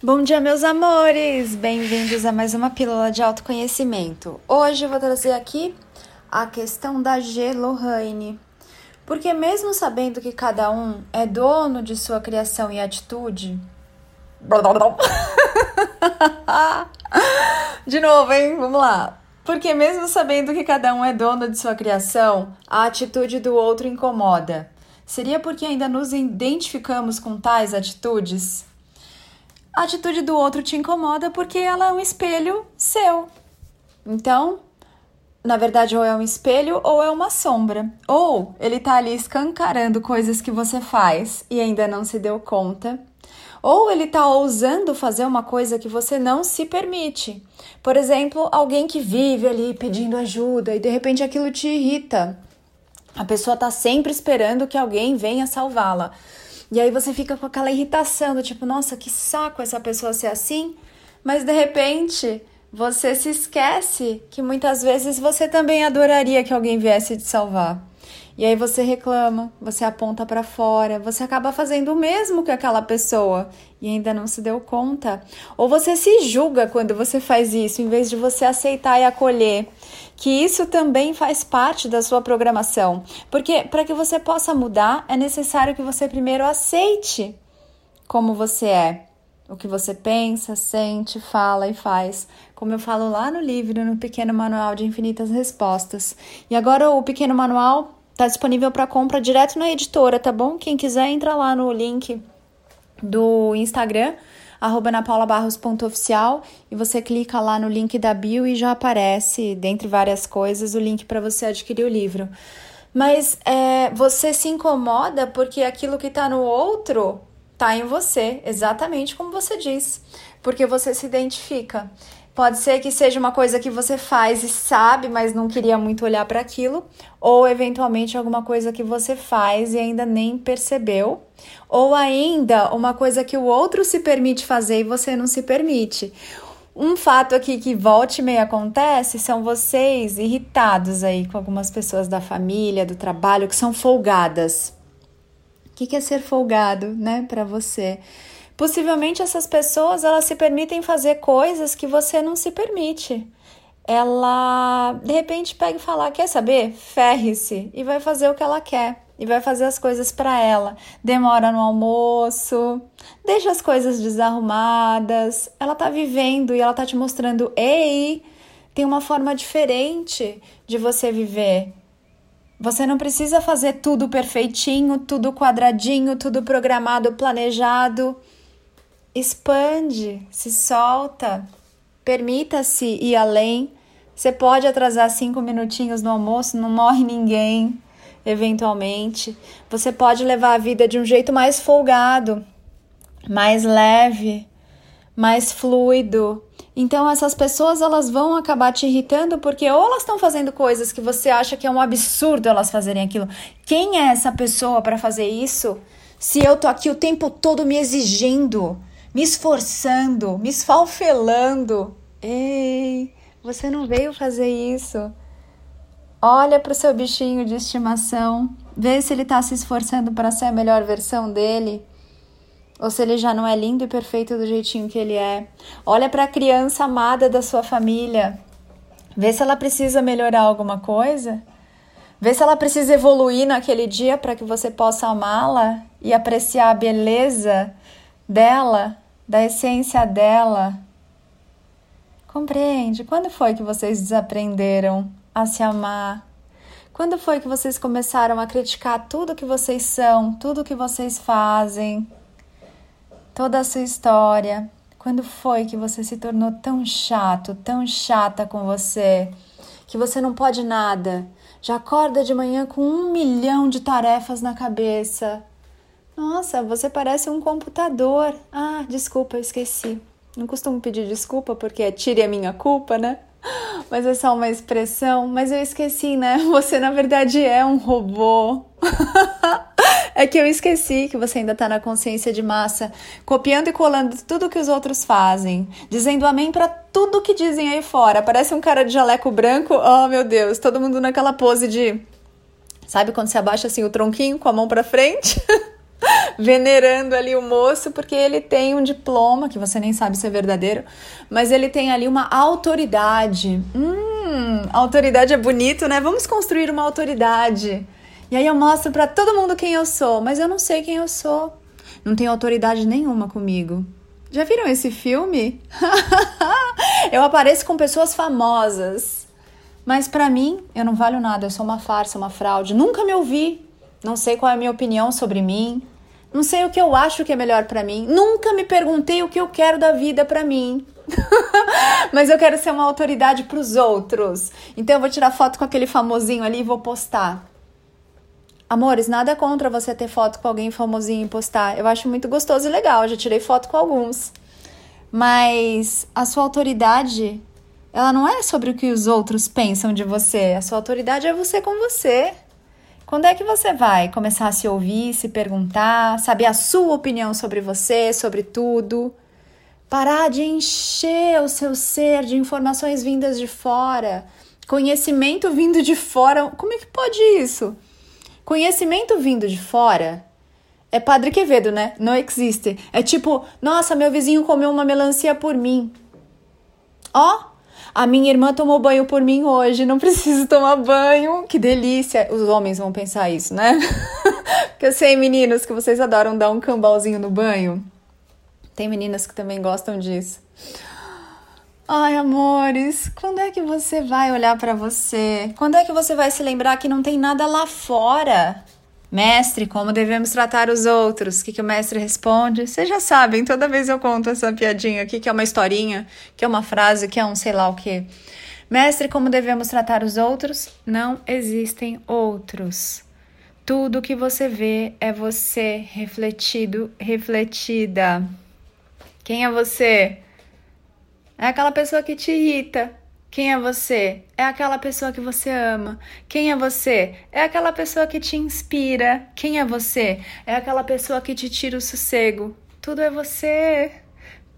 Bom dia, meus amores! Bem-vindos a mais uma pílula de autoconhecimento. Hoje eu vou trazer aqui a questão da G. Lohane. Porque, mesmo sabendo que cada um é dono de sua criação e atitude. de novo, hein? Vamos lá. Porque, mesmo sabendo que cada um é dono de sua criação, a atitude do outro incomoda. Seria porque ainda nos identificamos com tais atitudes? A atitude do outro te incomoda porque ela é um espelho seu. Então, na verdade, ou é um espelho ou é uma sombra. Ou ele tá ali escancarando coisas que você faz e ainda não se deu conta. Ou ele tá ousando fazer uma coisa que você não se permite. Por exemplo, alguém que vive ali pedindo ajuda e de repente aquilo te irrita. A pessoa tá sempre esperando que alguém venha salvá-la. E aí você fica com aquela irritação do tipo, nossa, que saco essa pessoa ser assim, mas de repente você se esquece que muitas vezes você também adoraria que alguém viesse te salvar. E aí você reclama, você aponta para fora, você acaba fazendo o mesmo que aquela pessoa e ainda não se deu conta. Ou você se julga quando você faz isso, em vez de você aceitar e acolher que isso também faz parte da sua programação. Porque para que você possa mudar, é necessário que você primeiro aceite como você é. O que você pensa, sente, fala e faz. Como eu falo lá no livro, no Pequeno Manual de Infinitas Respostas. E agora o Pequeno Manual Tá disponível para compra direto na editora, tá bom? Quem quiser entra lá no link do Instagram, arroba napaulabarros.oficial e você clica lá no link da bio e já aparece, dentre várias coisas, o link para você adquirir o livro. Mas é, você se incomoda porque aquilo que está no outro está em você, exatamente como você diz, porque você se identifica. Pode ser que seja uma coisa que você faz e sabe, mas não queria muito olhar para aquilo, ou eventualmente alguma coisa que você faz e ainda nem percebeu, ou ainda uma coisa que o outro se permite fazer e você não se permite. Um fato aqui que volte e meia acontece são vocês irritados aí com algumas pessoas da família, do trabalho, que são folgadas. O que é ser folgado, né, para você? Possivelmente essas pessoas elas se permitem fazer coisas que você não se permite. Ela de repente pega e fala: "Quer saber? Ferre-se" e vai fazer o que ela quer e vai fazer as coisas para ela. Demora no almoço, deixa as coisas desarrumadas. Ela tá vivendo e ela tá te mostrando: "Ei, tem uma forma diferente de você viver. Você não precisa fazer tudo perfeitinho, tudo quadradinho, tudo programado, planejado expande, se solta, permita-se ir além. Você pode atrasar cinco minutinhos no almoço, não morre ninguém, eventualmente. Você pode levar a vida de um jeito mais folgado, mais leve, mais fluido. Então essas pessoas elas vão acabar te irritando porque ou elas estão fazendo coisas que você acha que é um absurdo elas fazerem aquilo. Quem é essa pessoa para fazer isso? Se eu tô aqui o tempo todo me exigindo, me esforçando, me esfalfelando. Ei, você não veio fazer isso. Olha para o seu bichinho de estimação, vê se ele está se esforçando para ser a melhor versão dele, ou se ele já não é lindo e perfeito do jeitinho que ele é. Olha para a criança amada da sua família, vê se ela precisa melhorar alguma coisa. Vê se ela precisa evoluir naquele dia para que você possa amá-la e apreciar a beleza dela, da essência dela. Compreende? Quando foi que vocês desaprenderam a se amar? Quando foi que vocês começaram a criticar tudo que vocês são, tudo que vocês fazem, toda a sua história? Quando foi que você se tornou tão chato, tão chata com você, que você não pode nada? Já acorda de manhã com um milhão de tarefas na cabeça nossa, você parece um computador. Ah, desculpa, eu esqueci. Não costumo pedir desculpa porque é tire a minha culpa, né? Mas é só uma expressão. Mas eu esqueci, né? Você na verdade é um robô. é que eu esqueci que você ainda tá na consciência de massa, copiando e colando tudo que os outros fazem, dizendo amém para tudo que dizem aí fora. Parece um cara de jaleco branco. Oh, meu Deus, todo mundo naquela pose de. Sabe quando você abaixa assim o tronquinho com a mão para frente? venerando ali o moço porque ele tem um diploma que você nem sabe se é verdadeiro, mas ele tem ali uma autoridade. Hum, autoridade é bonito, né? Vamos construir uma autoridade. E aí eu mostro para todo mundo quem eu sou, mas eu não sei quem eu sou. Não tenho autoridade nenhuma comigo. Já viram esse filme? eu apareço com pessoas famosas. Mas para mim, eu não valho nada, eu sou uma farsa, uma fraude. Nunca me ouvi. Não sei qual é a minha opinião sobre mim. Não sei o que eu acho que é melhor para mim. Nunca me perguntei o que eu quero da vida para mim. Mas eu quero ser uma autoridade para os outros. Então eu vou tirar foto com aquele famosinho ali e vou postar. Amores, nada contra você ter foto com alguém famosinho e postar. Eu acho muito gostoso e legal. Já tirei foto com alguns. Mas a sua autoridade, ela não é sobre o que os outros pensam de você. A sua autoridade é você com você. Quando é que você vai começar a se ouvir, se perguntar, saber a sua opinião sobre você, sobre tudo? Parar de encher o seu ser de informações vindas de fora, conhecimento vindo de fora. Como é que pode isso? Conhecimento vindo de fora é Padre Quevedo, né? Não existe. É tipo, nossa, meu vizinho comeu uma melancia por mim. Ó, a minha irmã tomou banho por mim hoje, não preciso tomar banho. Que delícia. Os homens vão pensar isso, né? Porque eu sei, meninos, que vocês adoram dar um cambalzinho no banho. Tem meninas que também gostam disso. Ai, amores, quando é que você vai olhar para você? Quando é que você vai se lembrar que não tem nada lá fora? Mestre, como devemos tratar os outros? O que, que o mestre responde? Vocês já sabem, toda vez eu conto essa piadinha aqui, que é uma historinha, que é uma frase, que é um sei lá o que. Mestre, como devemos tratar os outros? Não existem outros. Tudo que você vê é você refletido, refletida. Quem é você? É aquela pessoa que te irrita, quem é você? É aquela pessoa que você ama. Quem é você? É aquela pessoa que te inspira. Quem é você? É aquela pessoa que te tira o sossego. Tudo é você.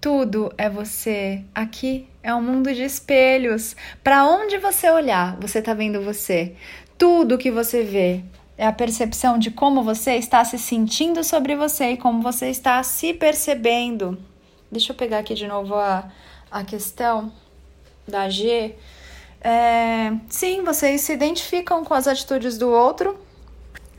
Tudo é você. Aqui é um mundo de espelhos. Para onde você olhar, você está vendo você. Tudo que você vê é a percepção de como você está se sentindo sobre você e como você está se percebendo. Deixa eu pegar aqui de novo a, a questão da G, é, sim, vocês se identificam com as atitudes do outro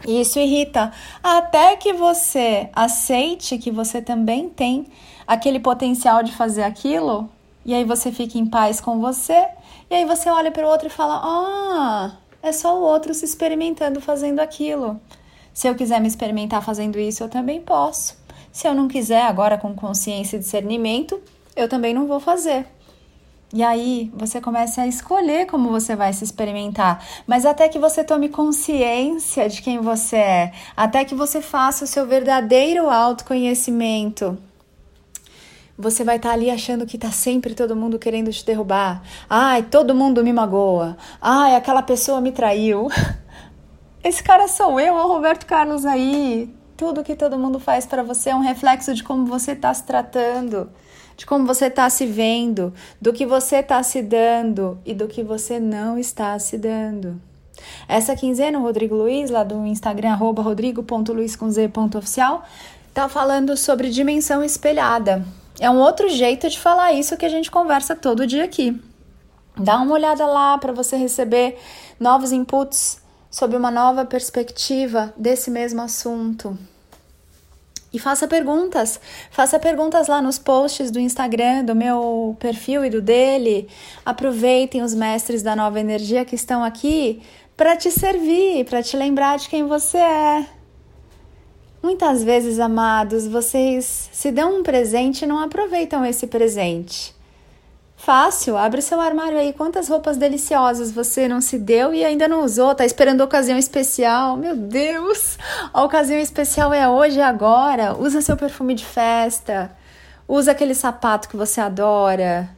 e isso irrita. Até que você aceite que você também tem aquele potencial de fazer aquilo, e aí você fica em paz com você, e aí você olha para o outro e fala: Ah, é só o outro se experimentando fazendo aquilo. Se eu quiser me experimentar fazendo isso, eu também posso. Se eu não quiser, agora com consciência e discernimento, eu também não vou fazer. E aí você começa a escolher como você vai se experimentar, mas até que você tome consciência de quem você é, até que você faça o seu verdadeiro autoconhecimento. Você vai estar tá ali achando que está sempre todo mundo querendo te derrubar. Ai, todo mundo me magoa. Ai, aquela pessoa me traiu. Esse cara sou eu, o Roberto Carlos aí. Tudo que todo mundo faz para você é um reflexo de como você está se tratando de como você está se vendo, do que você está se dando e do que você não está se dando. Essa quinzena, o Rodrigo Luiz, lá do Instagram, rodrigo.luiz.oficial, tá falando sobre dimensão espelhada. É um outro jeito de falar isso que a gente conversa todo dia aqui. Dá uma olhada lá para você receber novos inputs sobre uma nova perspectiva desse mesmo assunto. E faça perguntas. Faça perguntas lá nos posts do Instagram, do meu perfil e do dele. Aproveitem os mestres da nova energia que estão aqui para te servir, para te lembrar de quem você é. Muitas vezes, amados, vocês se dão um presente e não aproveitam esse presente. Fácil, abre seu armário aí. Quantas roupas deliciosas você não se deu e ainda não usou? Tá esperando ocasião especial? Meu Deus! A ocasião especial é hoje e agora. Usa seu perfume de festa. Usa aquele sapato que você adora.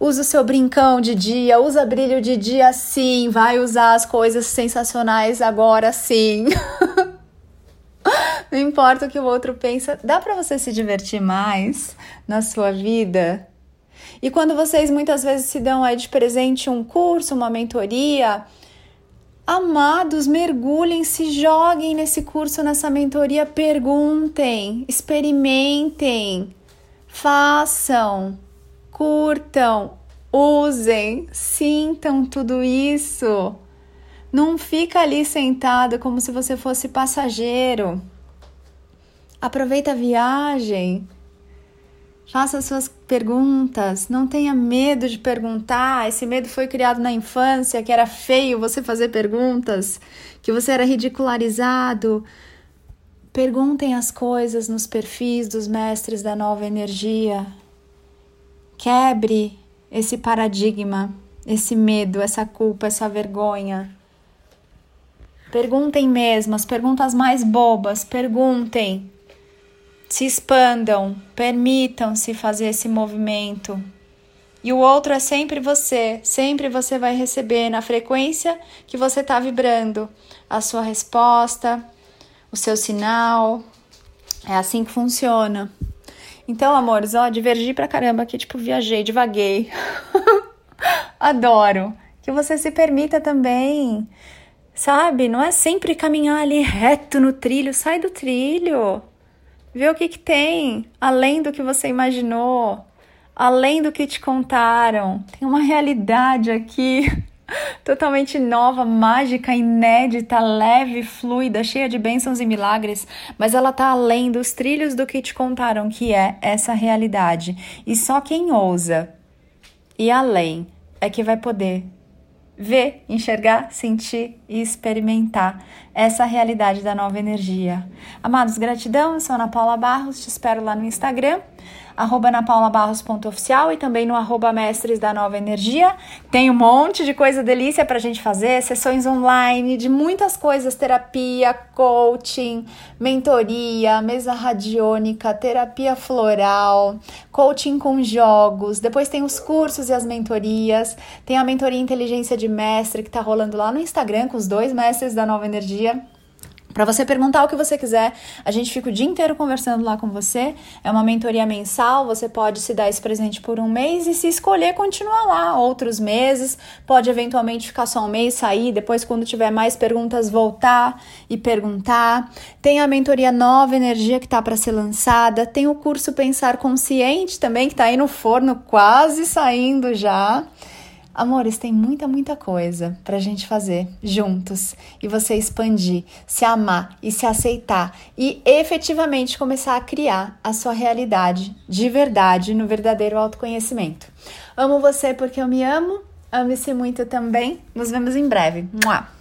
Usa o seu brincão de dia, usa brilho de dia sim, vai usar as coisas sensacionais agora sim. Não importa o que o outro pensa, dá para você se divertir mais na sua vida e quando vocês muitas vezes se dão aí de presente um curso, uma mentoria, Amados, mergulhem, se joguem nesse curso, nessa mentoria, perguntem, experimentem, façam, curtam, usem, sintam tudo isso. Não fica ali sentado como se você fosse passageiro. Aproveita a viagem. Faça suas perguntas, não tenha medo de perguntar. Esse medo foi criado na infância, que era feio você fazer perguntas, que você era ridicularizado. Perguntem as coisas nos perfis dos mestres da nova energia. Quebre esse paradigma, esse medo, essa culpa, essa vergonha. Perguntem mesmo, as perguntas mais bobas, perguntem se expandam, permitam-se fazer esse movimento. E o outro é sempre você, sempre você vai receber na frequência que você está vibrando a sua resposta, o seu sinal. É assim que funciona. Então, amores, ó, divergi pra caramba aqui, tipo, viajei, divaguei. Adoro. Que você se permita também, sabe? Não é sempre caminhar ali reto no trilho, sai do trilho. Vê o que, que tem, além do que você imaginou, além do que te contaram. Tem uma realidade aqui totalmente nova, mágica, inédita, leve, fluida, cheia de bênçãos e milagres, mas ela tá além dos trilhos do que te contaram que é essa realidade. E só quem ousa ir além é que vai poder ver, enxergar, sentir e experimentar essa realidade da nova energia. Amados, gratidão, eu sou Ana Paula Barros, te espero lá no Instagram napaulabarros.oficial e também no arroba mestres da nova energia. Tem um monte de coisa delícia pra gente fazer, sessões online de muitas coisas, terapia, coaching, mentoria, mesa radiônica, terapia floral, coaching com jogos. Depois tem os cursos e as mentorias. Tem a mentoria inteligência de mestre que tá rolando lá no Instagram com os dois mestres da nova energia para você perguntar o que você quiser, a gente fica o dia inteiro conversando lá com você. É uma mentoria mensal, você pode se dar esse presente por um mês e se escolher continuar lá outros meses. Pode eventualmente ficar só um mês, sair, depois quando tiver mais perguntas voltar e perguntar. Tem a mentoria Nova Energia que está para ser lançada, tem o curso Pensar Consciente também que está aí no forno, quase saindo já. Amores, tem muita, muita coisa pra gente fazer juntos e você expandir, se amar e se aceitar e efetivamente começar a criar a sua realidade de verdade no verdadeiro autoconhecimento. Amo você porque eu me amo, ame-se muito também. Nos vemos em breve. Mua!